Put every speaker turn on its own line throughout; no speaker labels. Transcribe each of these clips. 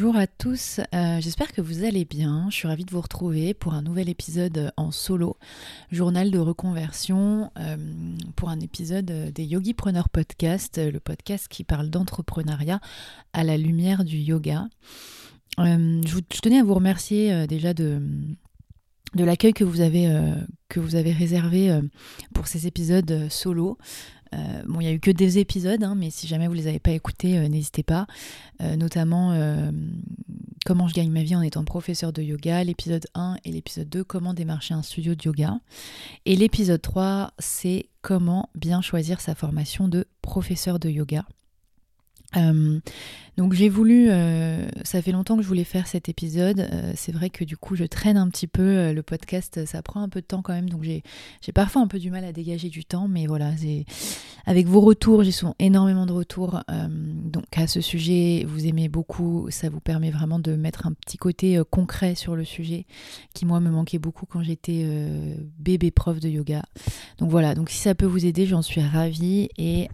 Bonjour à tous, euh, j'espère que vous allez bien. Je suis ravie de vous retrouver pour un nouvel épisode en solo, journal de reconversion, euh, pour un épisode des Yogi Preneurs Podcast, le podcast qui parle d'entrepreneuriat à la lumière du yoga. Euh, je, tenais à vous remercier déjà de, l'accueil que vous avez que vous avez réservé pour ces épisodes solo. Euh, bon, il n'y a eu que des épisodes, hein, mais si jamais vous ne les avez pas écoutés, euh, n'hésitez pas. Euh, notamment Comment je gagne ma vie en étant professeur de yoga, l'épisode 1 et l'épisode 2, Comment démarcher un studio de yoga. Et l'épisode 3, c'est Comment bien choisir sa formation de professeur de yoga. Donc j'ai voulu, euh, ça fait longtemps que je voulais faire cet épisode. Euh, c'est vrai que du coup je traîne un petit peu euh, le podcast, ça prend un peu de temps quand même, donc j'ai parfois un peu du mal à dégager du temps, mais voilà, avec vos retours, j'ai souvent énormément de retours. donc à ce sujet, vous aimez beaucoup, ça vous permet vraiment de mettre un petit côté concret sur le sujet, qui moi me manquait beaucoup quand j'étais bébé prof de yoga. Donc voilà, donc si ça peut vous aider, j'en suis ravie et,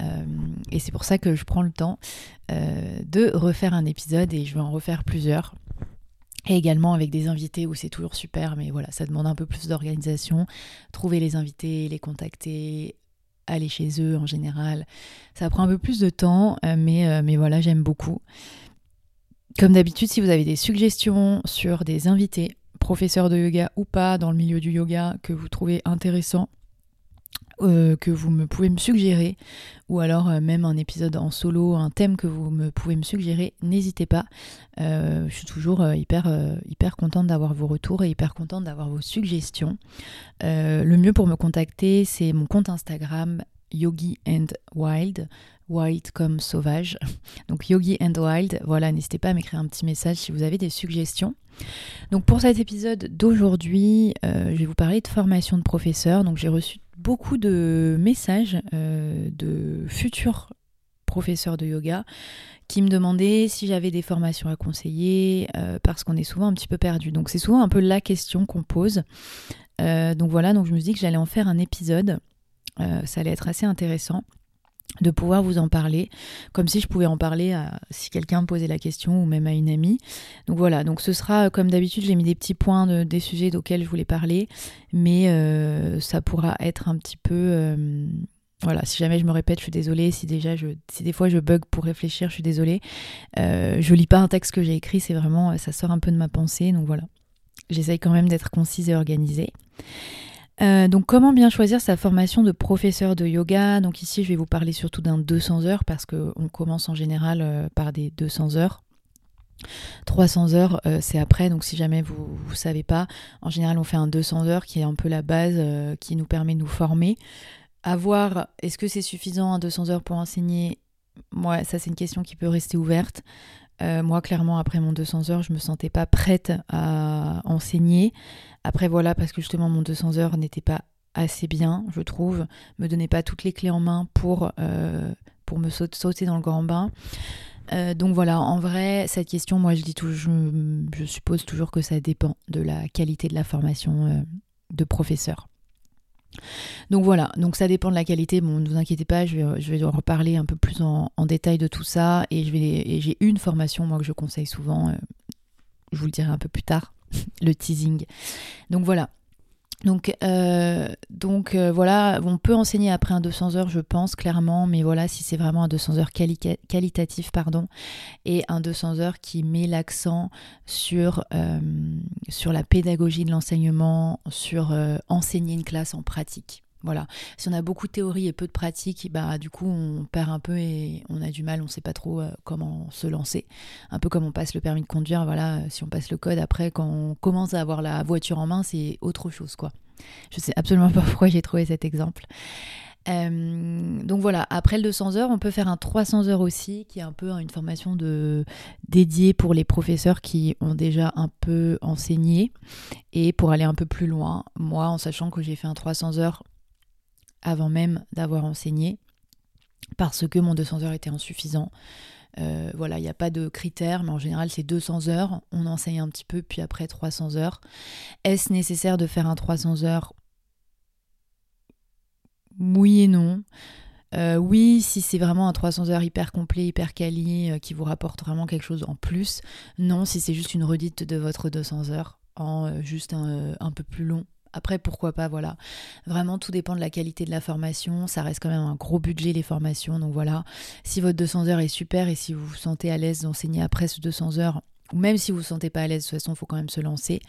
et c'est pour ça que je prends le temps de refaire un épisode et je vais en refaire plusieurs. Et également avec des invités où c'est toujours super, mais voilà, ça demande un peu plus d'organisation. Trouver les invités, les contacter, aller chez eux en général. Ça prend un peu plus de temps, euh, mais, euh, mais voilà, j'aime beaucoup. Comme d'habitude, si vous avez des suggestions sur des invités, professeurs de yoga ou pas, dans le milieu du yoga, que vous trouvez intéressant, euh, que vous me pouvez me suggérer, ou alors euh, même un épisode en solo, un thème que vous me pouvez me suggérer, n'hésitez pas. Euh, je suis toujours hyper, hyper contente d'avoir vos retours et hyper contente d'avoir vos suggestions. le mieux pour me contacter, c'est mon compte Instagram Yogi and Wild, wild comme sauvage. Donc Yogi and Wild, voilà, n'hésitez pas à m'écrire un petit message si vous avez des suggestions. Donc pour cet épisode d'aujourd'hui, je vais vous parler de formation de professeur. Donc j'ai reçu beaucoup de messages euh, de futurs professeurs de yoga qui me demandaient si j'avais des formations à conseiller euh, parce qu'on est souvent un petit peu perdu. Donc c'est souvent un peu la question qu'on pose. Euh, donc voilà, donc je me suis dit que j'allais en faire un épisode. ça allait être assez intéressant de pouvoir vous en parler, comme si je pouvais en parler à, si quelqu'un me posait la question ou même à une amie. Donc voilà, donc ce sera comme d'habitude, j'ai mis des petits points de, des sujets auxquels je voulais parler, mais euh, ça pourra être un petit peu... Euh, voilà, si jamais je me répète, je suis désolée. Si déjà, je, si des fois je bug pour réfléchir, je suis désolée. Euh, je lis pas un texte que j'ai écrit, c'est vraiment, ça sort un peu de ma pensée, donc voilà. J'essaye quand même d'être concise et organisée. Euh, donc comment bien choisir sa formation de professeur de yoga? Donc ici je vais vous parler surtout d'un 200 heures parce qu'on commence en général euh, par des 200 heures. 300 heures euh, c'est après donc si jamais vous ne savez pas en général on fait un 200 heures qui est un peu la base qui nous permet de nous former. À voir est-ce que c'est suffisant un 200 heures pour enseigner? Moi ça c'est une question qui peut rester ouverte. moi, clairement, après mon 200 heures, je me sentais pas prête à enseigner. Après voilà, parce que justement mon 200 heures n'était pas assez bien, je trouve, me donnait pas toutes les clés en main pour, euh, pour me sauter dans le grand bain. Euh, donc voilà, en vrai, cette question, moi je dis toujours, je, suppose toujours que ça dépend de la qualité de la formation euh, de professeur. Donc voilà, donc ça dépend de la qualité. Bon, ne vous inquiétez pas, je vais, je reparler un peu plus en, détail de tout ça. Et j'ai une formation moi que je conseille souvent. je vous le dirai un peu plus tard le teasing. Donc voilà. Donc, euh, euh, voilà, on peut enseigner après un 200 heures, je pense clairement, mais voilà, si c'est vraiment un 200 heures qualitatif, pardon, et un 200 heures qui met l'accent euh, sur la pédagogie de l'enseignement, sur enseigner une classe en pratique. Voilà. Si on a beaucoup de théorie et peu de pratique, bah du coup on perd un peu et on a du mal, on sait pas trop euh, comment se lancer. Un peu comme on passe le permis de conduire, voilà, si on passe le code après quand on commence à avoir la voiture en main, c'est autre chose quoi. Je sais absolument pas pourquoi j'ai trouvé cet exemple. Euh, donc voilà, après le 200 heures, on peut faire un 300 heures aussi, qui est un peu une formation de, dédiée pour les professeurs qui ont déjà un peu enseigné et pour aller un peu plus loin. Moi, en sachant que j'ai fait un 300 heures avant même d'avoir enseigné, parce que mon 200 heures était insuffisant. Euh, voilà, il n'y a pas de critères, mais en général c'est 200 heures, on enseigne un petit peu, puis après 300 heures. Est-ce nécessaire de faire un 300 heures? Oui et non. Euh, oui, si c'est vraiment un 300 heures hyper complet, hyper quali, euh, qui vous rapporte vraiment quelque chose en plus. Non, si c'est juste une redite de votre 200 heures en juste un, peu plus long. Après, pourquoi pas, voilà. Vraiment, tout dépend de la qualité de la formation. Ça reste quand même un gros budget, les formations. Donc voilà, si votre 200 heures est super et si vous vous sentez à l'aise d'enseigner après ce 200 heures, même si vous ne vous sentez pas à l'aise, de toute façon, il faut quand même se lancer.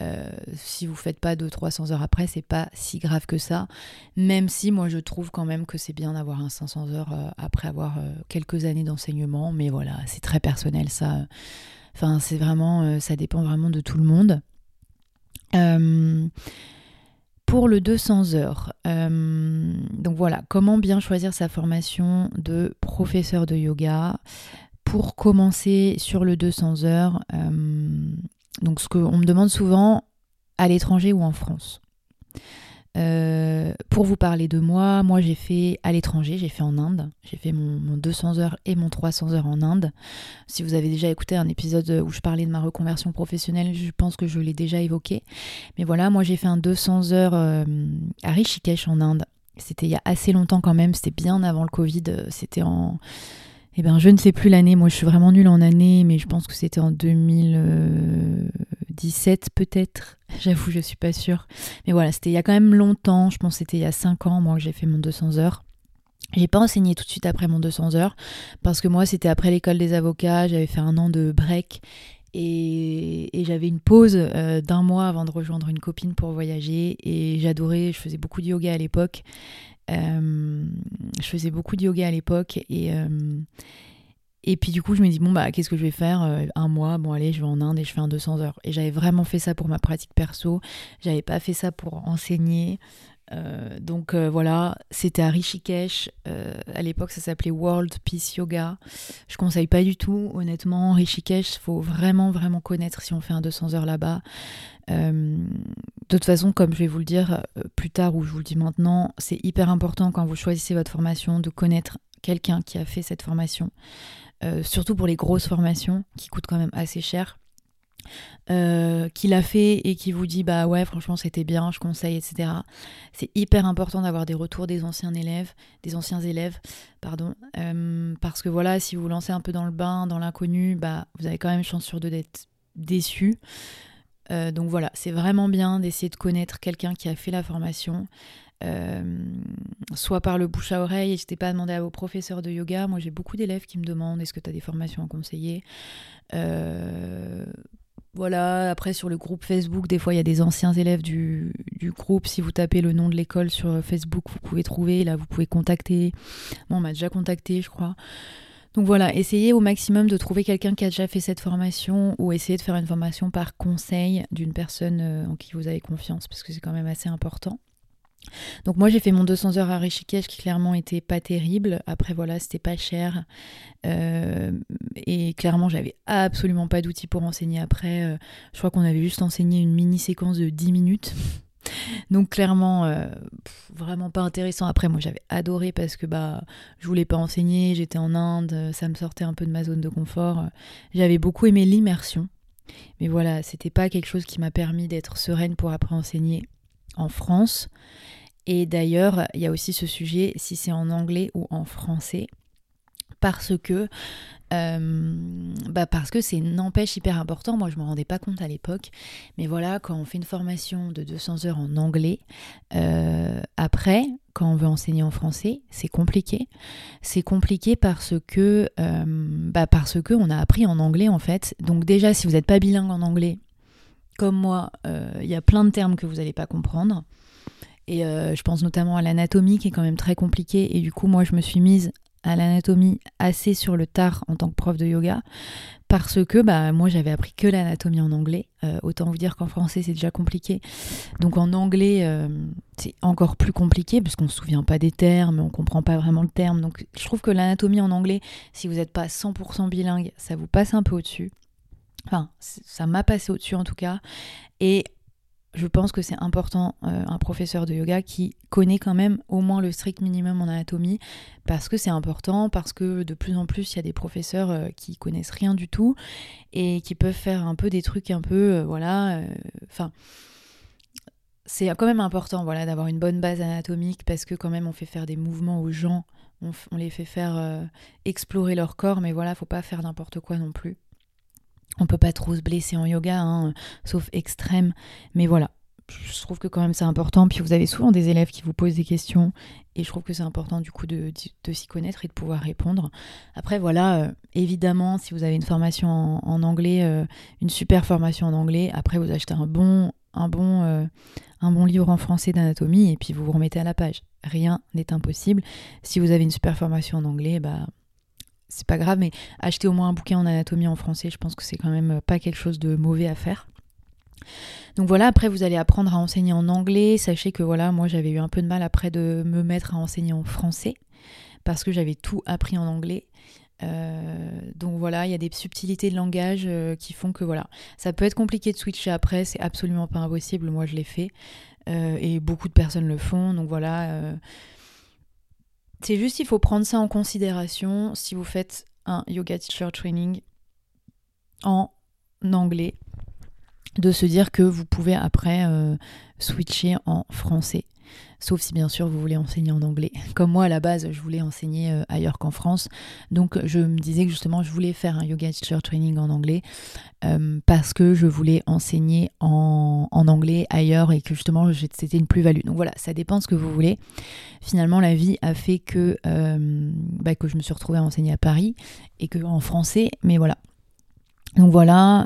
Euh, si vous ne faites pas de 300 heures après, c'est pas si grave que ça. Même si moi, je trouve quand même que c'est bien d'avoir un 500 heures euh, après avoir euh, quelques années d'enseignement. Mais voilà, c'est très personnel, ça. Enfin, c'est vraiment, ça dépend vraiment de tout le monde. Pour le 200 heures, donc voilà, comment bien choisir sa formation de professeur de yoga pour commencer sur le 200 heures, euh, donc ce qu'on me demande souvent à l'étranger ou en France. Euh, pour vous parler de moi, moi j'ai fait à l'étranger, j'ai fait en Inde, j'ai fait mon, 200 heures et mon 300 heures en Inde. Si vous avez déjà écouté un épisode où je parlais de ma reconversion professionnelle, je pense que je l'ai déjà évoqué. Mais voilà, moi j'ai fait un 200 heures euh, à Rishikesh en Inde. C'était il y a assez longtemps quand même, c'était bien avant le Covid, c'était en eh ben, je ne sais plus l'année. Moi, je suis vraiment nulle en année, mais je pense que c'était en 2017 peut-être. J'avoue, je suis pas sûre. Mais voilà, c'était il y a quand même longtemps. Je pense que c'était il y a 5 ans, moi, que j'ai fait mon 200 heures. J'ai pas enseigné tout de suite après mon 200 heures parce que moi, c'était après l'école des avocats. J'avais fait un an de break et, j'avais une pause euh, d'un mois avant de rejoindre une copine pour voyager et j'adorais, je faisais beaucoup de yoga à l'époque je faisais beaucoup de yoga à l'époque et, euh, et puis du coup, je me dis, bon, bah, qu'est-ce que je vais faire euh, Un mois, bon, allez, je vais en Inde et je fais un 200 heures. Et j'avais vraiment fait ça pour ma pratique perso. J'avais pas fait ça pour enseigner. Donc voilà, c'était à Rishikesh. à l'époque, ça s'appelait World Peace Yoga. Je conseille pas du tout, honnêtement. Rishikesh, faut vraiment, vraiment connaître si on fait un 200 heures là-bas. Euh, de toute façon, comme je vais vous le dire euh, plus tard ou je vous le dis maintenant, c'est hyper important quand vous choisissez votre formation de connaître quelqu'un qui a fait cette formation. Euh, surtout pour les grosses formations qui coûtent quand même assez cher. Qui l'a fait et qui vous dit bah ouais franchement c'était bien je conseille etc c'est hyper important d'avoir des retours des anciens élèves des anciens élèves pardon parce que voilà si vous lancez un peu dans le bain dans l'inconnu bah vous avez quand même chance sur deux d'être déçu euh, donc voilà, c'est vraiment bien d'essayer de connaître quelqu'un qui a fait la formation, euh, soit par le bouche à oreille. N'hésitez pas à demander à vos professeurs de yoga. Moi, j'ai beaucoup d'élèves qui me demandent est-ce que tu as des formations à conseiller? Euh, voilà, après sur le groupe Facebook, des fois il y a des anciens élèves du, du groupe. Si vous tapez le nom de l'école sur Facebook, vous pouvez trouver. Là, vous pouvez contacter. Bon, on m'a déjà contacté, je crois. Donc voilà, essayez au maximum de trouver quelqu'un qui a déjà fait cette formation ou essayez de faire une formation par conseil d'une personne euh, en qui vous avez confiance parce que c'est quand même assez important. Donc moi j'ai fait mon 200 heures à Rishikesh qui clairement était pas terrible. Après voilà c'était pas cher euh, et clairement j'avais absolument pas d'outils pour enseigner après. Euh, je crois qu'on avait juste enseigné une mini séquence de 10 minutes. Donc clairement, euh, vraiment pas intéressant. Après, moi j'avais adoré parce que bah je voulais pas enseigner, j'étais en Inde, ça me sortait un peu de ma zone de confort. J'avais beaucoup aimé l'immersion, mais voilà, c'était pas quelque chose qui m'a permis d'être sereine pour après enseigner en France. Et d'ailleurs, il y a aussi ce sujet si c'est en anglais ou en français parce que euh, bah parce que c'est n'empêche hyper important. Moi, je me rendais pas compte à l'époque, mais voilà, quand on fait une formation de 200 heures en anglais, euh, après, quand on veut enseigner en français, c'est compliqué. C'est compliqué parce que, euh, bah parce que on a appris en anglais en fait. Donc déjà, si vous n'êtes pas bilingue en anglais, comme moi, il y a plein de termes que vous n'allez pas comprendre. Et je pense notamment à l'anatomie qui est quand même très compliquée. Et du coup, moi, je me suis mise à l'anatomie assez sur le tard en tant que prof de yoga. Parce que bah moi j'avais appris que l'anatomie en anglais. Euh, autant vous dire qu'en français c'est déjà compliqué. Donc en anglais euh, c'est encore plus compliqué parce qu'on se souvient pas des termes on comprend pas vraiment le terme. Donc je trouve que l'anatomie en anglais si vous n'êtes pas 100% bilingue ça vous passe un peu au-dessus enfin ça m'a passé au-dessus en tout cas. Et je pense que c'est important euh, un professeur de yoga qui connaît quand même au moins le strict minimum en anatomie parce que c'est important parce que de plus en plus il y a des professeurs euh, qui connaissent rien du tout et qui peuvent faire un peu des trucs un peu euh, voilà enfin c'est quand même important voilà d'avoir une bonne base anatomique parce que quand même on fait faire des mouvements aux gens on, on les fait faire explorer leur corps mais voilà faut pas faire n'importe quoi non plus on peut pas trop se blesser en yoga, hein, sauf extrême. Mais voilà, je trouve que quand même c'est important. Puis vous avez souvent des élèves qui vous posent des questions et je trouve que c'est important du coup de, s'y connaître et de pouvoir répondre. Après voilà, euh, évidemment si vous avez une formation en, anglais, euh, une super formation en anglais, après vous achetez un bon, un bon, euh, un bon livre en français d'anatomie et puis vous vous remettez à la page. Rien n'est impossible. Si vous avez une super formation en anglais, bah c'est pas grave, mais acheter au moins un bouquin en anatomie en français, je pense que c'est quand même pas quelque chose de mauvais à faire. Donc voilà, après vous allez apprendre à enseigner en anglais. Sachez que voilà, moi j'avais eu un peu de mal après de me mettre à enseigner en français parce que j'avais tout appris en anglais. Euh, donc voilà, il y a des subtilités de langage euh, qui font que voilà, ça peut être compliqué de switcher après, c'est absolument pas impossible. Moi je l'ai fait euh, et beaucoup de personnes le font. Donc voilà c'est juste il faut prendre ça en considération si vous faites un yoga teacher training en anglais, de se dire que vous pouvez après euh, switcher en français. Sauf si bien sûr vous voulez enseigner en anglais. Comme moi à la base je voulais enseigner euh, ailleurs qu'en France. Donc je me disais que justement je voulais faire un yoga teacher training en anglais euh, parce que je voulais enseigner en, anglais ailleurs et que justement c'était une plus-value. Donc voilà, ça dépend de ce que vous voulez. Finalement la vie a fait que, euh, bah, que je me suis retrouvée à enseigner à Paris et que en français. Mais voilà, donc voilà,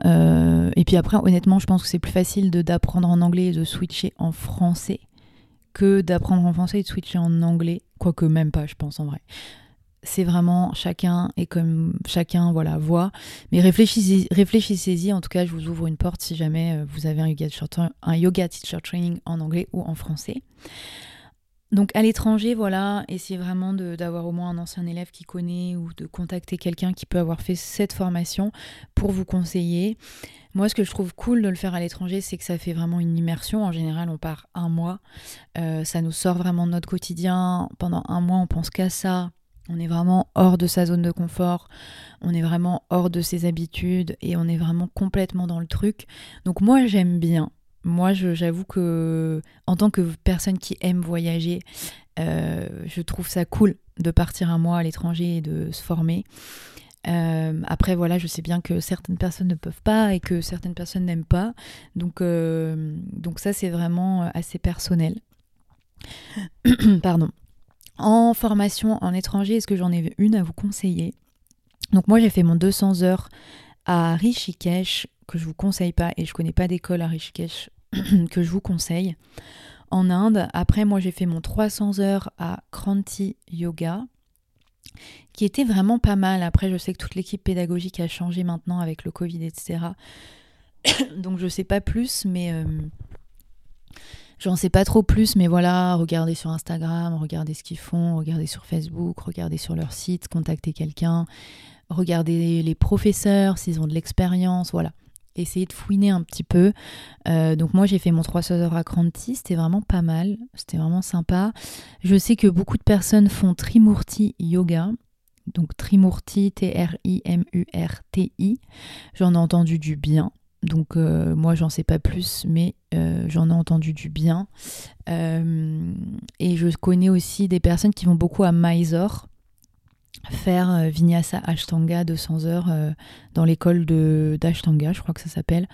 et puis après honnêtement je pense que c'est plus facile d'apprendre en anglais et de switcher en français que d'apprendre en français et de switcher en anglais, quoique même pas, je pense en vrai. C'est vraiment chacun et comme chacun voilà voit, mais réfléchissez, réfléchissez-y. En tout cas, je vous ouvre une porte si jamais euh, vous avez un yoga teacher training en anglais ou en français. Donc à l'étranger, voilà, essayez vraiment d'avoir au moins un ancien élève qui connaît ou de contacter quelqu'un qui peut avoir fait cette formation pour vous conseiller. Moi, ce que je trouve cool de le faire à l'étranger, c'est que ça fait vraiment une immersion. En général, on part un mois. Euh, ça nous sort vraiment de notre quotidien. Pendant un mois, on pense qu'à ça. On est vraiment hors de sa zone de confort, on est vraiment hors de ses habitudes et on est vraiment complètement dans le truc. Donc moi j'aime bien. Moi j'avoue que en tant que personne qui aime voyager, euh, je trouve ça cool de partir un mois à l'étranger et de se former. Euh, après, voilà, je sais bien que certaines personnes ne peuvent pas et que certaines personnes n'aiment pas. Donc, euh, donc ça, c'est vraiment assez personnel. Pardon. En formation en étranger, est-ce que j'en ai une à vous conseiller? Donc moi, j'ai fait mon 200 heures à Rishikesh, que je vous conseille pas, et je connais pas d'école à Rishikesh que je vous conseille. En Inde, après moi j'ai fait mon 300 heures à Kranti Yoga, qui était vraiment pas mal. Après, je sais que toute l'équipe pédagogique a changé maintenant avec le Covid, etc. Donc je sais pas plus, mais euh, j'en sais pas trop plus, mais voilà, regardez sur Instagram, regardez ce qu'ils font, regardez sur Facebook, regardez sur leur site, contactez quelqu'un, regardez les professeurs s'ils ont de l'expérience, voilà. Essayez de fouiner un petit peu. Euh, donc moi j'ai fait mon 300 heures à Kranti, c'était vraiment pas mal, c'était vraiment sympa. Je sais que beaucoup de personnes font Trimurti Yoga, donc Trimurti, T-R-I-M-U-R-T-I. J'en ai entendu du bien. Donc euh, moi j'en sais pas plus, mais euh, j'en ai entendu du bien. Et je connais aussi des personnes qui vont beaucoup à Mysore faire Vinyasa Ashtanga 200 heures dans l'école d'Ashtanga, je crois que ça s'appelle,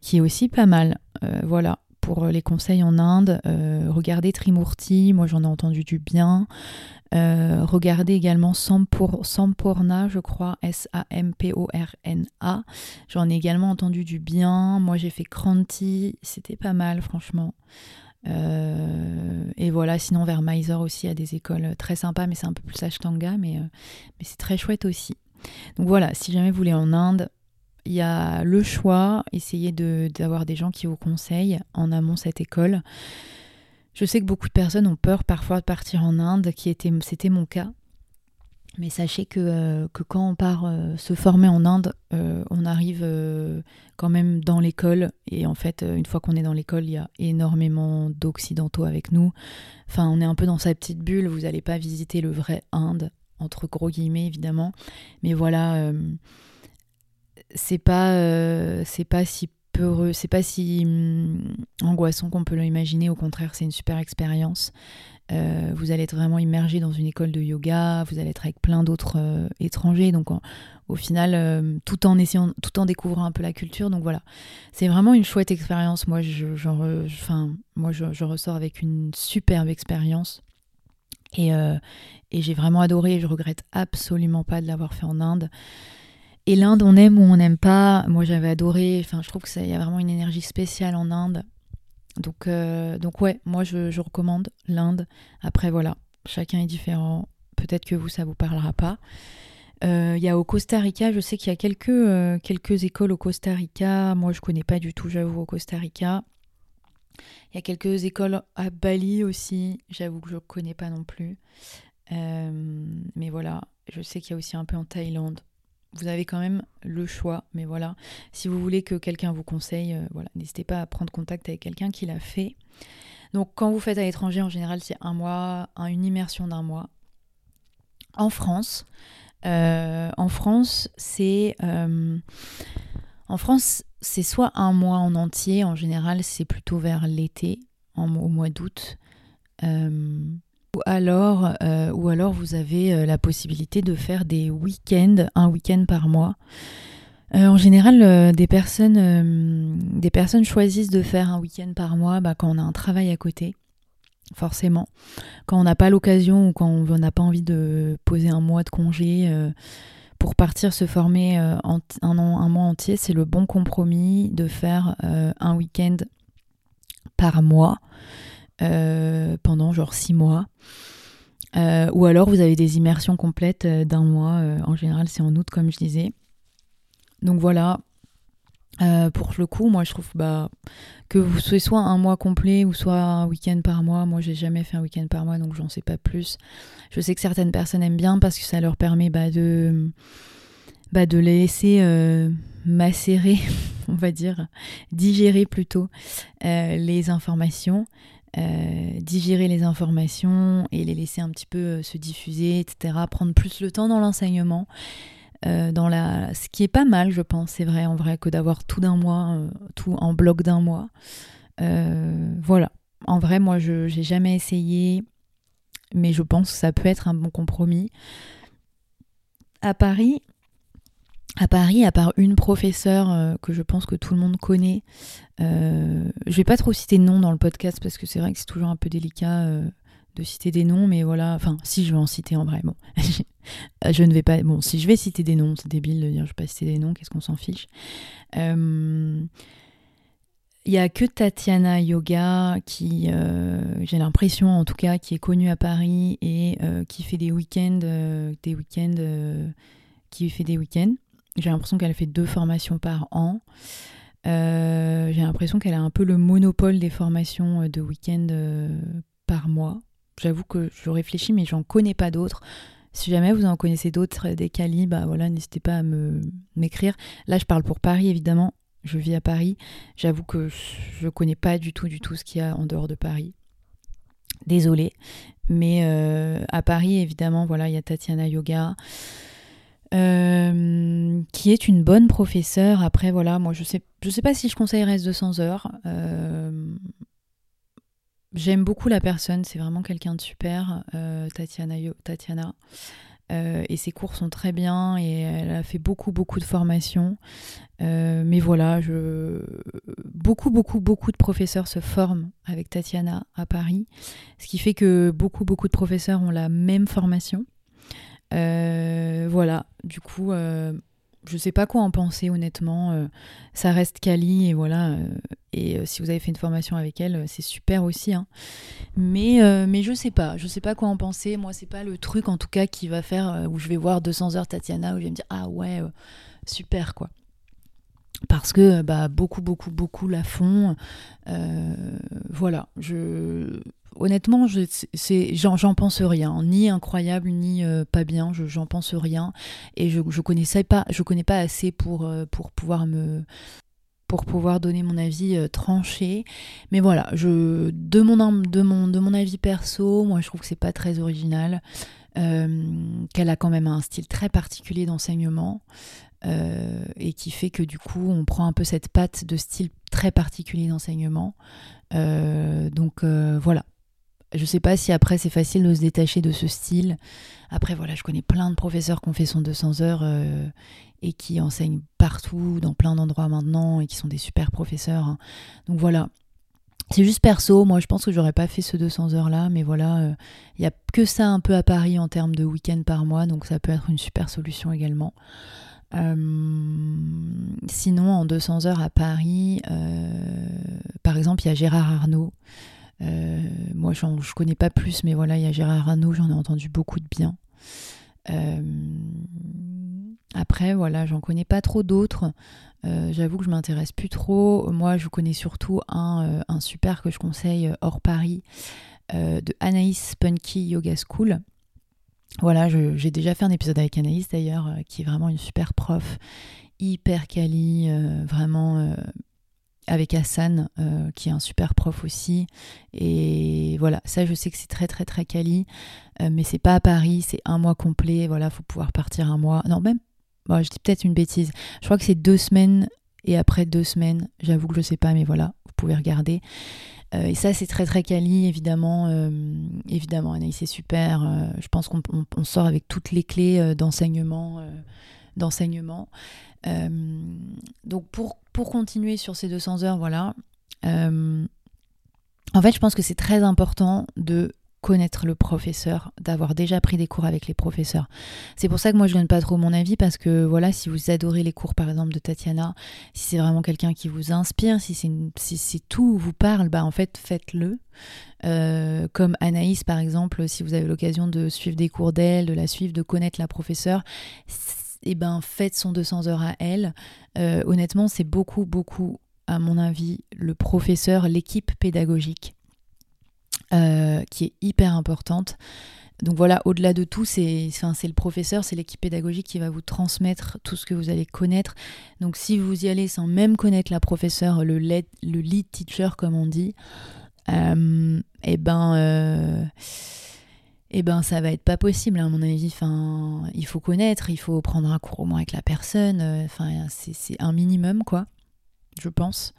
qui est aussi pas mal. voilà, pour les conseils en Inde, regardez Trimurti, moi j'en ai entendu du bien. Euh, regardez également Sampur, Sampurna, je crois, S-A-M-P-O-R-N-A. J'en ai également entendu du bien. Moi, j'ai fait Kranti, c'était pas mal, franchement. Et voilà, sinon vers Mysore aussi, il y a des écoles très sympas, mais c'est un peu plus Ashtanga, mais, mais c'est très chouette aussi. Donc voilà, si jamais vous voulez en Inde, il y a le choix, essayez d'avoir des gens qui vous conseillent en amont cette école. Je sais que beaucoup de personnes ont peur parfois de partir en Inde, qui était, c'était mon cas. Mais sachez que, euh, que quand on part euh, se former en Inde, euh, on arrive quand même dans l'école. Et en fait, une fois qu'on est dans l'école, il y a énormément d'occidentaux avec nous. Enfin, on est un peu dans sa petite bulle. Vous n'allez pas visiter le vrai Inde, entre gros guillemets évidemment. Mais voilà, c'est pas, pas si peureux, c'est pas si hum, angoissant qu'on peut l'imaginer. Au contraire, c'est une super expérience. Euh, vous allez être vraiment immergé dans une école de yoga, vous allez être avec plein d'autres euh, étrangers, donc au final, euh, tout en tout en découvrant un peu la culture. Donc voilà, c'est vraiment une chouette expérience. Moi, je, moi, je, ressors avec une superbe expérience. Et, et j'ai vraiment adoré, je regrette absolument pas de l'avoir fait en Inde. Et l'Inde, on aime ou on n'aime pas. Moi, j'avais adoré. Enfin, je trouve qu'il y a vraiment une énergie spéciale en Inde. Donc, euh, donc ouais, moi je, recommande l'Inde. Après voilà, chacun est différent. Peut-être que vous, ça vous parlera pas. Euh, il y a au Costa Rica, je sais qu'il y a quelques, euh, écoles au Costa Rica. Moi, je connais pas du tout, j'avoue, au Costa Rica. Il y a quelques écoles à Bali aussi. J'avoue que je ne connais pas non plus. mais voilà, je sais qu'il y a aussi un peu en Thaïlande vous avez quand même le choix. Mais voilà, si vous voulez que quelqu'un vous conseille, euh, n'hésitez pas à prendre contact avec quelqu'un qui l'a fait. Donc quand vous faites à l'étranger, en général, c'est un mois, une immersion d'un mois. En France, euh, en France, c'est euh, en France, c'est soit un mois en entier. En général, c'est plutôt vers l'été, au mois d'août. Ou alors, euh, ou alors vous avez euh, la possibilité de faire des week-ends, un week-end par mois. Euh, en général, des, personnes, des personnes choisissent de faire un week-end par mois bah, quand on a un travail à côté, forcément. Quand on n'a pas l'occasion ou quand on n'a pas envie de poser un mois de congé pour partir se former un, un, mois entier, c'est le bon compromis de faire un week-end par mois. Euh, pendant genre six mois. Euh, ou alors vous avez des immersions complètes euh, d'un mois. en général, c'est en août, comme je disais. Donc voilà. pour le coup, moi je trouve bah, que vous soyez soit un mois complet ou soit un week-end par mois. Moi j'ai jamais fait un week-end par mois donc j'en sais pas plus. Je sais que certaines personnes aiment bien parce que ça leur permet bah, de, bah, de les laisser macérer, on va dire, digérer plutôt les informations. Euh, digérer les informations et les laisser un petit peu euh, se diffuser, etc. Prendre plus le temps dans l'enseignement. Euh, dans la... Ce qui est pas mal, je pense, c'est vrai, en vrai, que d'avoir tout d'un mois, tout en bloc d'un mois. voilà. En vrai, moi, je n'ai jamais essayé, mais je pense que ça peut être un bon compromis. À Paris, à Paris, à part une professeure euh, que je pense que tout le monde connaît, euh, je vais pas trop citer de noms dans le podcast parce que c'est vrai que c'est toujours un peu délicat euh, de citer des noms, mais voilà, enfin, si je vais en citer en vrai, bon, je ne vais pas, bon, si je vais citer des noms, c'est débile de dire je vais pas citer des noms, qu'est-ce qu'on s'en fiche. Il y a que Tatiana Yoga qui, j'ai l'impression en tout cas, qui est connue à Paris et qui fait des week-ends, des week-ends, qui fait des week-ends. J'ai l'impression qu'elle fait deux formations par an. Euh, j'ai l'impression qu'elle a un peu le monopole des formations euh, de week-end euh, par mois. J'avoue que je réfléchis, mais j'en connais pas d'autres. Si jamais vous en connaissez d'autres des quali, bah voilà, n'hésitez pas à me m'écrire. Là, je parle pour Paris, évidemment. Je vis à Paris. J'avoue que je connais pas du tout, du tout ce qu'il y a en dehors de Paris. Désolée. Mais à Paris, évidemment, voilà, il y a Tatiana Yoga. Euh, qui est une bonne professeure. Après, voilà, moi, je sais, je sais pas si je conseillerais 200 heures. Euh, j'aime beaucoup la personne, c'est vraiment quelqu'un de super, euh, Tatiana. Et ses cours sont très bien et elle a fait beaucoup, beaucoup de formations. mais voilà, beaucoup, beaucoup, beaucoup de professeurs se forment avec Tatiana à Paris. Ce qui fait que beaucoup, beaucoup de professeurs ont la même formation. Euh, voilà, du coup, euh, je sais pas quoi en penser honnêtement. Euh, ça reste Kali et voilà. Euh, et si vous avez fait une formation avec elle, c'est super aussi. Hein. Mais, mais je sais pas. Je sais pas quoi en penser. Moi, c'est pas le truc en tout cas qui va faire où je vais voir 200 heures Tatiana où je vais me dire ah ouais, super quoi parce que bah, beaucoup, beaucoup, beaucoup la font. voilà, je, honnêtement, j'en pense rien, ni incroyable, ni euh, pas bien, j'en pense rien. Et je, je connais pas assez pour, euh, pouvoir me donner mon avis euh, tranché. Mais voilà, de mon avis perso, moi je trouve que c'est pas très original, qu'elle a quand même un style très particulier d'enseignement. et qui fait que du coup on prend un peu cette patte de style très particulier d'enseignement. donc voilà, je sais pas si après c'est facile de se détacher de ce style. Après voilà, je connais plein de professeurs qui ont fait son 200 heures euh, et qui enseignent partout, dans plein d'endroits maintenant et qui sont des super professeurs. Hein. Donc voilà. C'est juste perso, moi je pense que j'aurais pas fait ce 200 heures là, mais voilà, il euh, y a que ça un peu à Paris en termes de week-end par mois, donc ça peut être une super solution également. Euh, sinon, en 200 heures à Paris, par exemple, il y a Gérard Arnaud, euh, moi, je ne connais pas plus, mais voilà, il y a Gérard Arnaud, j'en ai entendu beaucoup de bien. Euh, après, voilà, j'en connais pas trop d'autres. Euh, j'avoue que je m'intéresse plus trop. Moi, je connais surtout un, un super que je conseille hors Paris de Anaïs Spunky Yoga School. Voilà, j'ai déjà fait un épisode avec Anaïs d'ailleurs, qui est vraiment une super prof, hyper quali, vraiment avec Hassan, euh, qui est un super prof aussi. Et voilà, ça, je sais que c'est très, très, très quali. Euh, mais c'est pas à Paris, c'est un mois complet. Voilà, faut pouvoir partir un mois. Non, même, je dis peut-être une bêtise. Je crois que c'est deux semaines et après deux semaines. J'avoue que je sais pas, mais voilà, vous pouvez regarder. Euh, et ça, c'est très, très quali, évidemment. évidemment, Anaïs, c'est super. je pense qu'on sort avec toutes les clés d'enseignement. D'enseignement. donc, pour continuer sur ces 200 heures, voilà. Euh, en fait, je pense que c'est très important de connaître le professeur, d'avoir déjà pris des cours avec les professeurs. C'est pour ça que moi je donne pas trop mon avis parce que voilà, si vous adorez les cours par exemple de Tatiana, si c'est vraiment quelqu'un qui vous inspire, si c'est si, tout vous parle, bah en fait faites-le. Euh, comme Anaïs par exemple, si vous avez l'occasion de suivre des cours d'elle, de la suivre, de connaître la professeure, eh ben faites son 200 heures à elle. Euh, honnêtement, c'est beaucoup, beaucoup, à mon avis, le professeur, l'équipe pédagogique euh, qui est hyper importante. Donc voilà, au-delà de tout, c'est le professeur, c'est l'équipe pédagogique qui va vous transmettre tout ce que vous allez connaître. Donc si vous y allez sans même connaître la professeure, le lead, le lead teacher comme on dit, euh, eh ben eh ben ça va être pas possible à mon avis. Enfin, il faut connaître, il faut prendre un cours au moins avec la personne. Euh, enfin, c'est un minimum quoi, je pense.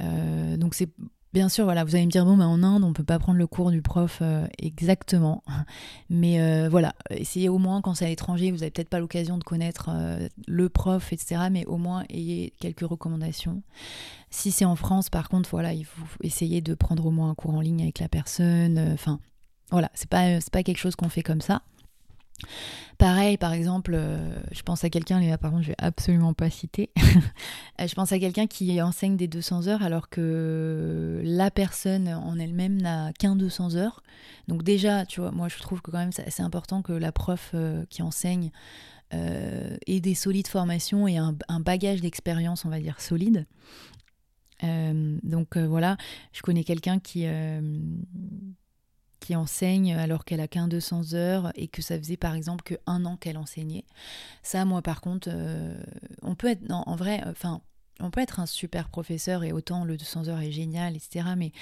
Euh, donc c'est bien sûr, voilà, vous allez me dire bon, mais en Inde on peut pas prendre le cours du prof euh, exactement, mais voilà, essayez au moins quand c'est à l'étranger, vous avez peut-être pas l'occasion de connaître le prof, etc. Mais au moins ayez quelques recommandations. Si c'est en France, par contre, voilà, il faut essayer de prendre au moins un cours en ligne avec la personne. Enfin voilà, c'est pas, pas quelque chose qu'on fait comme ça. Pareil, par exemple, euh, je pense à quelqu'un, là par contre je vais absolument pas citer, euh, je pense à quelqu'un qui enseigne des 200 heures alors que la personne en elle-même n'a qu'un 200 heures. Donc déjà, tu vois, moi je trouve que quand même c'est important que la prof euh, qui enseigne ait des solides formations et un, un bagage d'expérience, on va dire, solide. donc voilà, je connais quelqu'un qui qui enseigne alors qu'elle a qu'un 200 heures et que ça faisait par exemple que un an qu'elle enseignait. Ça, moi par contre, euh, on peut être, en vrai, enfin, on peut être un super professeur et autant le 200 heures est génial, etc. Mais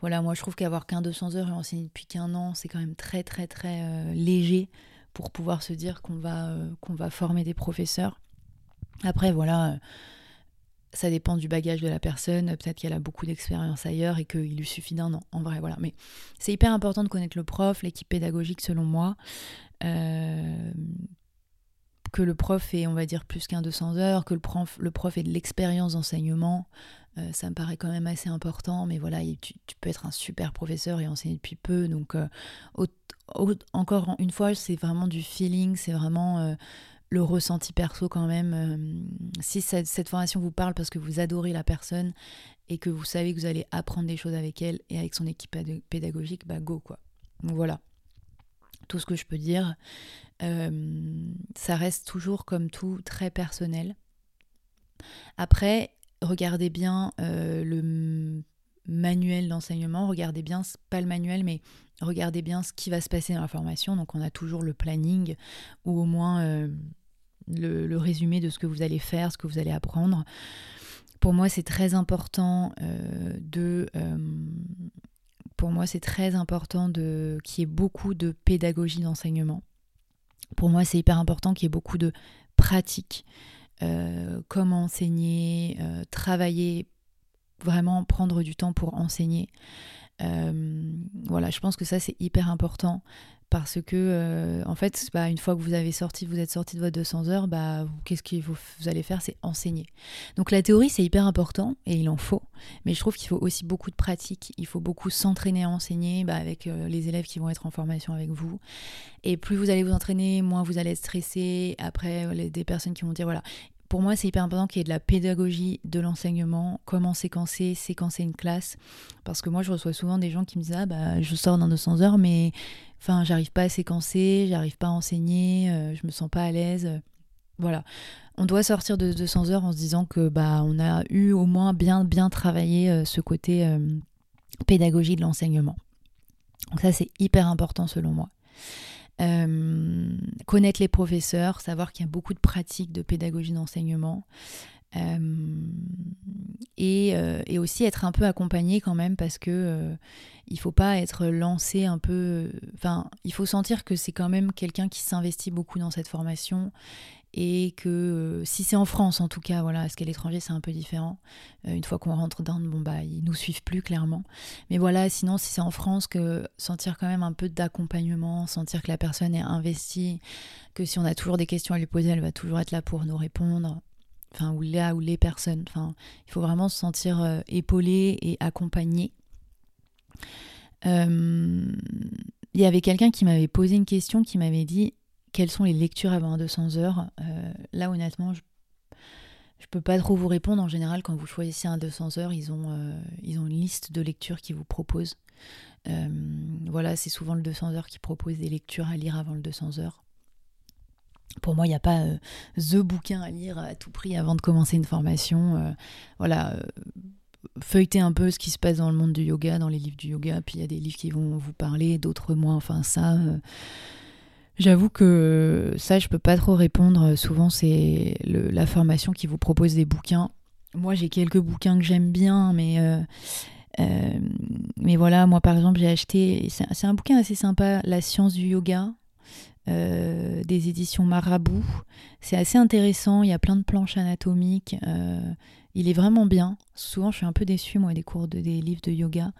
voilà, moi je trouve qu'avoir qu'un 200 heures et enseigner depuis qu'un an, c'est quand même très très très euh, léger pour pouvoir se dire qu'on va, euh, qu'on va former des professeurs. Après, voilà ça dépend du bagage de la personne. Peut-être qu'elle a beaucoup d'expérience ailleurs et qu'il lui suffit d'un an. En vrai, voilà. Mais c'est hyper important de connaître le prof, l'équipe pédagogique, selon moi. Euh, que le prof ait, on va dire, plus qu'un 200 heures, que le prof, le prof ait de l'expérience d'enseignement. Euh, ça me paraît quand même assez important. Mais voilà, tu, peux être un super professeur et enseigner depuis peu. Donc, euh, encore une fois, c'est vraiment du feeling. C'est vraiment le ressenti perso quand même. si cette, formation vous parle parce que vous adorez la personne et que vous savez que vous allez apprendre des choses avec elle et avec son équipe pédagogique, bah go quoi. Voilà, tout ce que je peux dire. ça reste toujours comme tout très personnel. Après, regardez bien le manuel d'enseignement, regardez bien, pas le manuel, mais regardez bien ce qui va se passer dans la formation. Donc on a toujours le planning ou au moins euh, le, résumé de ce que vous allez faire, ce que vous allez apprendre. Pour moi, c'est très important euh, de... Euh, pour très important qu'il y ait beaucoup de pédagogie d'enseignement. Pour moi, c'est hyper important qu'il y ait beaucoup de pratique. comment enseigner, travailler vraiment prendre du temps pour enseigner. Euh, voilà, je pense que ça c'est hyper important parce que euh, en fait, bah, une fois que vous avez sorti, vous êtes sorti de votre 200 heures, bah, qu'est-ce que vous, allez faire? C'est enseigner. Donc la théorie c'est hyper important et il en faut, mais je trouve qu'il faut aussi beaucoup de pratique. Il faut beaucoup s'entraîner à enseigner bah, avec euh, les élèves qui vont être en formation avec vous. Et plus vous allez vous entraîner, moins vous allez être stressé. Après, des personnes qui vont dire voilà, pour moi, c'est hyper important qu'il y ait de la pédagogie de l'enseignement, comment séquencer, séquencer une classe. Parce que moi, je reçois souvent des gens qui me disent Ah, bah, je sors dans 200 heures, mais enfin, j'arrive pas à séquencer, j'arrive pas à enseigner, euh, je me sens pas à l'aise. Voilà. On doit sortir de 200 heures en se disant que bah on a eu au moins bien bien travaillé euh, ce côté euh, pédagogie de l'enseignement. Donc ça c'est hyper important selon moi. Euh, connaître les professeurs, savoir qu'il y a beaucoup de pratiques de pédagogie d'enseignement. Euh, et, euh, et, aussi être un peu accompagné quand même parce que il faut pas être lancé un peu enfin il faut sentir que c'est quand même quelqu'un qui s'investit beaucoup dans cette formation et que euh, si c'est en France en tout cas, voilà, parce qu'à l'étranger c'est un peu différent? Euh, une fois qu'on rentre dans, bon bah ils nous suivent plus clairement. Mais voilà, sinon si c'est en France, que sentir quand même un peu d'accompagnement, sentir que la personne est investie, que si on a toujours des questions à lui poser, elle va toujours être là pour nous répondre. Enfin, ou là ou les personnes. Enfin, il faut vraiment se sentir euh, épaulé et accompagné. Il y avait quelqu'un qui m'avait posé une question qui m'avait dit quelles sont les lectures avant 200 heures euh, Là, honnêtement, je ne peux pas trop vous répondre. En général, quand vous choisissez un 200 heures, ils ont, euh, ils ont une liste de lectures qu'ils vous proposent. Euh, voilà, c'est souvent le 200 heures qui propose des lectures à lire avant le 200 heures. Pour moi, il n'y a pas the bouquin à lire à tout prix avant de commencer une formation. voilà, feuilleter un peu ce qui se passe dans le monde du yoga, dans les livres du yoga. Puis il y a des livres qui vont vous parler, d'autres moins. Enfin, ça J'avoue que ça, je peux pas trop répondre. Souvent, c'est la formation qui vous propose des bouquins. Moi, j'ai quelques bouquins que j'aime bien, mais euh, euh, mais voilà, moi par exemple, j'ai acheté. C'est un bouquin assez sympa, La science du yoga. Euh, des éditions Marabout. C'est assez intéressant, il y a plein de planches anatomiques. il est vraiment bien. Souvent, je suis un peu déçue, moi, des cours de, des livres de yoga.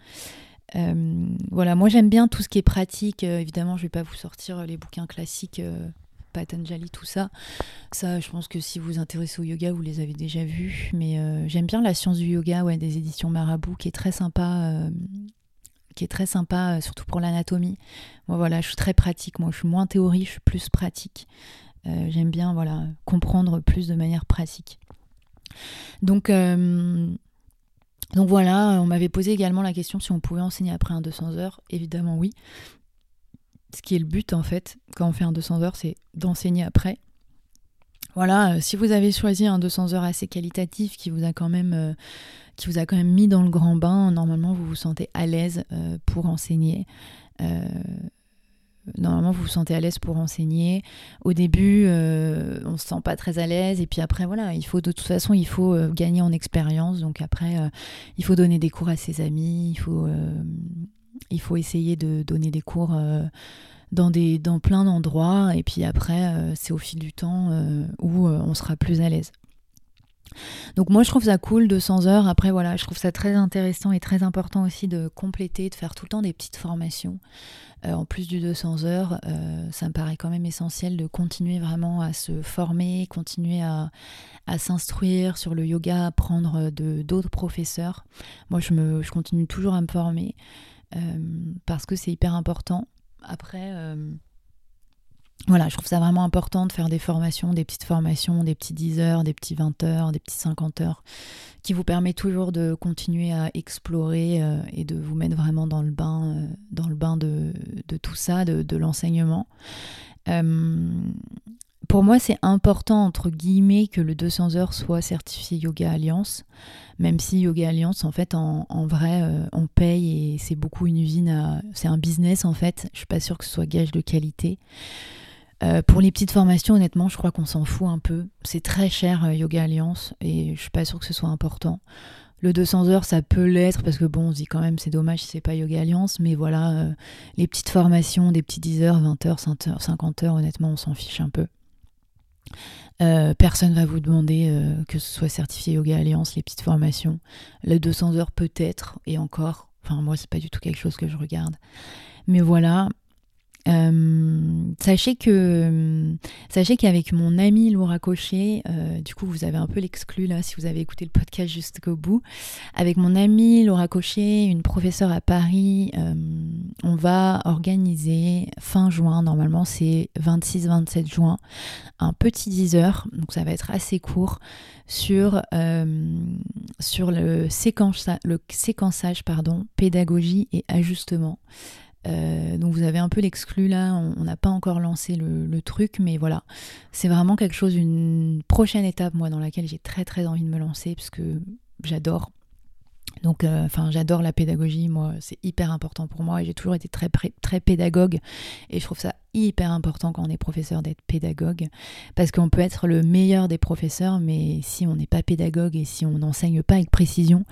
Euh, voilà, moi j'aime bien tout ce qui est pratique. Euh, évidemment, je vais pas vous sortir les bouquins classiques, euh, Patanjali, tout ça. Ça, je pense que si vous vous intéressez au yoga, vous les avez déjà vus. Mais j'aime bien la science du yoga, ouais, des éditions Marabout, qui est très sympa qui est très sympa, surtout pour l'anatomie. Moi, voilà, je suis très pratique. Moi, je suis moins théorie, je suis plus pratique. J'aime bien, voilà, comprendre plus de manière pratique. Donc, donc voilà, on m'avait posé également la question si on pouvait enseigner après un 200 heures. Évidemment oui. Ce qui est le but en fait, quand on fait un 200 heures, c'est d'enseigner après. Voilà, euh, si vous avez choisi un 200 heures assez qualitatif qui vous a quand même, euh, qui vous a quand même mis dans le grand bain, normalement vous vous sentez à l'aise euh, pour enseigner normalement vous vous sentez à l'aise pour enseigner. Au début, euh, on se sent pas très à l'aise et puis après voilà, il faut de toute façon il faut euh, gagner en expérience. Donc après, euh, il faut donner des cours à ses amis, il faut il faut essayer de donner des cours dans des dans plein d'endroits et puis après c'est au fil du temps où on sera plus à l'aise. Donc moi je trouve ça cool 200 heures. Après voilà, je trouve ça très intéressant et très important aussi de compléter, de faire tout le temps des petites formations. Euh, en plus du 200 heures, euh, ça me paraît quand même essentiel de continuer vraiment à se former, continuer à, s'instruire sur le yoga, apprendre de d'autres professeurs. Moi je, me, je continue toujours à me former euh, parce que c'est hyper important. Après voilà, je trouve ça vraiment important de faire des formations, des petites formations, des petits 10 heures, des petits 20 heures, des petits 50 heures, qui vous permet toujours de continuer à explorer euh, et de vous mettre vraiment dans le bain, euh, dans le bain de, tout ça, de, l'enseignement. Euh, pour moi, c'est important, entre guillemets, que le 200 heures soit certifié Yoga Alliance, même si Yoga Alliance, en fait, en, vrai, on paye et c'est beaucoup une usine, c'est un business, en fait. Je suis pas sûre que ce soit gage de qualité. Euh, pour les petites formations, honnêtement, je crois qu'on s'en fout un peu. C'est très cher euh, Yoga Alliance et je suis pas sûre que ce soit important. Le 200 heures, ça peut l'être parce que bon, on se dit quand même c'est dommage si c'est pas Yoga Alliance, mais voilà, euh, les petites formations, des petits 10 heures, 20 heures, 50 heures, honnêtement, on s'en fiche un peu. personne va vous demander que ce soit certifié Yoga Alliance, les petites formations. Le 200 heures peut-être, et encore, enfin moi c'est pas du tout quelque chose que je regarde. Mais voilà, euh, sachez que sachez qu'avec mon ami Laura Cochet, euh, du coup vous avez un peu l'exclu là si vous avez écouté le podcast jusqu'au bout. Avec mon ami Laura Cochet, une professeure à Paris, euh, on va organiser fin juin, normalement c'est 26-27 juin, un petit 10 heures, donc ça va être assez court, sur, le, séquençage pédagogie et ajustement. Euh, donc vous avez un peu l'exclu là, on n'a pas encore lancé le, truc, mais voilà, c'est vraiment quelque chose, une prochaine étape moi dans laquelle j'ai très très envie de me lancer parce que j'adore. Donc, euh, enfin, j'adore la pédagogie. Moi, c'est hyper important pour moi. et J'ai toujours été très très pédagogue, et je trouve ça hyper important quand on est professeur d'être pédagogue, parce qu'on peut être le meilleur des professeurs, mais si on n'est pas pédagogue et si on n'enseigne pas avec précision,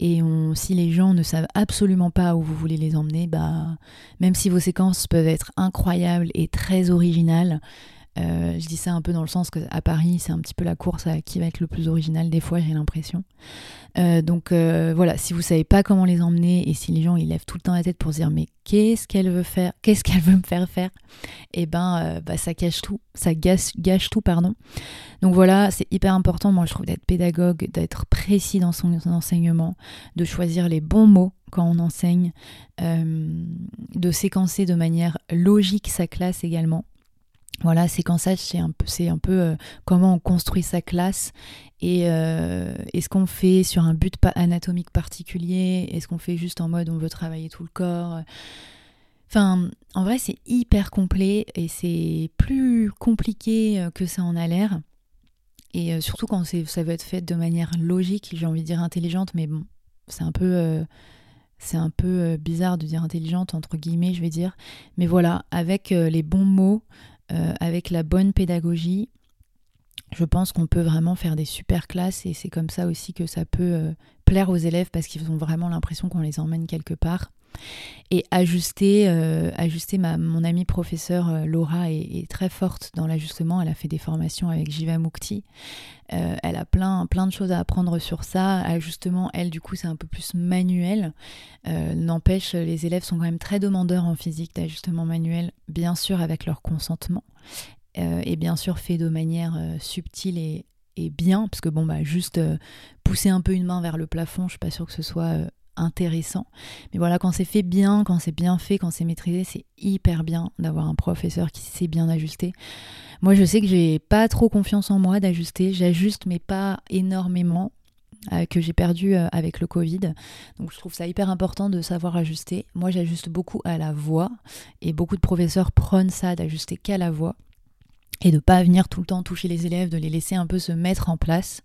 et si les gens ne savent absolument pas où vous voulez les emmener, bah, même si vos séquences peuvent être incroyables et très originales, euh, je dis ça un peu dans le sens qu'à Paris, c'est un petit peu la course à qui va être le plus original, des fois, j'ai l'impression. Euh, donc euh, voilà, si vous savez pas comment les emmener et si les gens ils lèvent tout le temps la tête pour se dire mais qu'est-ce qu'elle veut faire, qu'est-ce qu'elle veut me faire faire, et eh ben bah, ça cache tout, ça gâche, gâche tout, pardon. Donc voilà, c'est hyper important, moi je trouve, d'être pédagogue, d'être précis dans son enseignement, de choisir les bons mots quand on enseigne, de séquencer de manière logique sa classe également. Voilà, séquençage, c'est un peu, c'est un peu euh, comment on construit sa classe et euh, est-ce qu'on fait sur un but anatomique particulier, est-ce qu'on fait juste en mode on veut travailler tout le corps? Enfin, en vrai, c'est hyper complet et c'est plus compliqué euh, que ça en a l'air. Et surtout quand ça veut être fait de manière logique, j'ai envie de dire intelligente, mais bon, un peu c'est un peu bizarre de dire intelligente entre guillemets, je vais dire. Mais voilà, avec les bons mots, euh, avec la bonne pédagogie, je pense qu'on peut vraiment faire des super classes et c'est comme ça aussi que ça peut euh, plaire aux élèves parce qu'ils ont vraiment l'impression qu'on les emmène quelque part. Et ajuster, euh, ajuster ma, mon amie professeure Laura est, très forte dans l'ajustement. Elle a fait des formations avec Jiva Mukti. elle a plein, de choses à apprendre sur ça. Ajustement, elle, du coup, c'est un peu plus manuel. N'empêche, les élèves sont quand même très demandeurs en physique d'ajustement manuel, bien sûr avec leur consentement. Euh, et bien sûr fait de manière euh, subtile et, bien, parce que bon, bah, juste euh, pousser un peu une main vers le plafond, je suis pas sûre que ce soit intéressant. Mais voilà, quand c'est fait bien, quand c'est bien fait, quand c'est maîtrisé, c'est hyper bien d'avoir un professeur qui sait bien ajuster. Moi, je sais que j'ai pas trop confiance en moi d'ajuster. J'ajuste, mais pas énormément. que j'ai perdu avec le Covid. Donc je trouve ça hyper important de savoir ajuster. Moi j'ajuste beaucoup à la voix et beaucoup de professeurs prônent ça d'ajuster qu'à la voix et de pas venir tout le temps toucher les élèves, de les laisser un peu se mettre en place.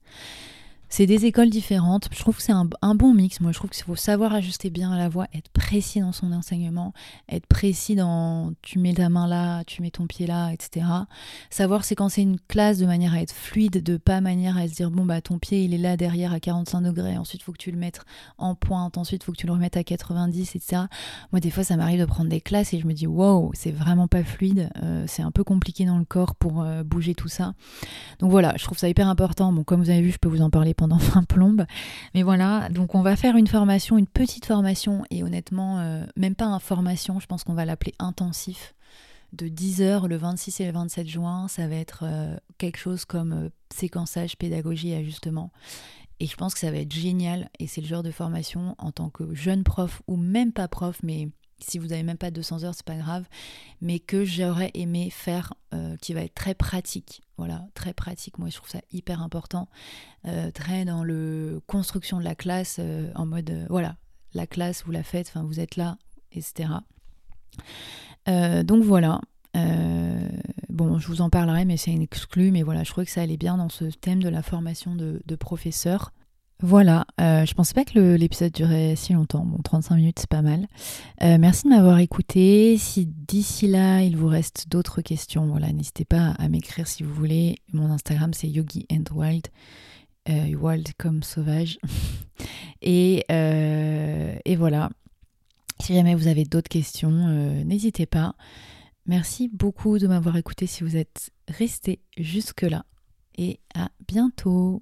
C'est des écoles différentes. Je trouve que c'est un, bon mix. Moi, je trouve qu'il faut savoir ajuster bien la voix, être précis dans son enseignement, être précis dans tu mets ta main là, tu mets ton pied là, etc. Savoir séquencer une classe de manière à être fluide, de pas manière à se dire bon bah ton pied il est là derrière à 45 degrés, ensuite faut que tu le mettes en pointe, ensuite faut que tu le remettes à 90, etc. Moi, des fois, ça m'arrive de prendre des classes et je me dis wow, c'est vraiment pas fluide, euh, c'est un peu compliqué dans le corps pour euh, bouger tout ça. Donc voilà, je trouve ça hyper important. Bon, comme vous avez vu, je peux vous en parler pendant 20 plombes. Mais voilà, donc on va faire une formation, une petite formation, et honnêtement, euh, même pas une formation, je pense qu'on va l'appeler intensif, de 10 heures le 26 et le 27 juin. Ça va être euh, quelque chose comme euh, séquençage, pédagogie ajustement. Et je pense que ça va être génial, et c'est le genre de formation en tant que jeune prof, ou même pas prof, mais si vous n'avez même pas 200 heures, c'est pas grave, mais que j'aurais aimé faire, euh, qui va être très pratique. Voilà, très pratique. Moi, je trouve ça hyper important. Euh, très dans le construction de la classe, euh, en mode, voilà, la classe, vous la faites, enfin, vous êtes là, etc. donc voilà. bon, je vous en parlerai, mais c'est une exclu. Mais voilà, je trouvais que ça allait bien dans ce thème de la formation de, de professeurs. Voilà, euh, je pensais pas que l'épisode durait si longtemps. Bon, 35 minutes, c'est pas mal. Euh, merci de m'avoir écouté. Si d'ici là, il vous reste d'autres questions, voilà, n'hésitez pas à m'écrire si vous voulez. Mon Instagram, c'est Yogi and Wild. Euh, wild comme sauvage. et, et voilà. Si jamais vous avez d'autres questions, n'hésitez pas. Merci beaucoup de m'avoir écouté si vous êtes resté jusque-là. Et à bientôt.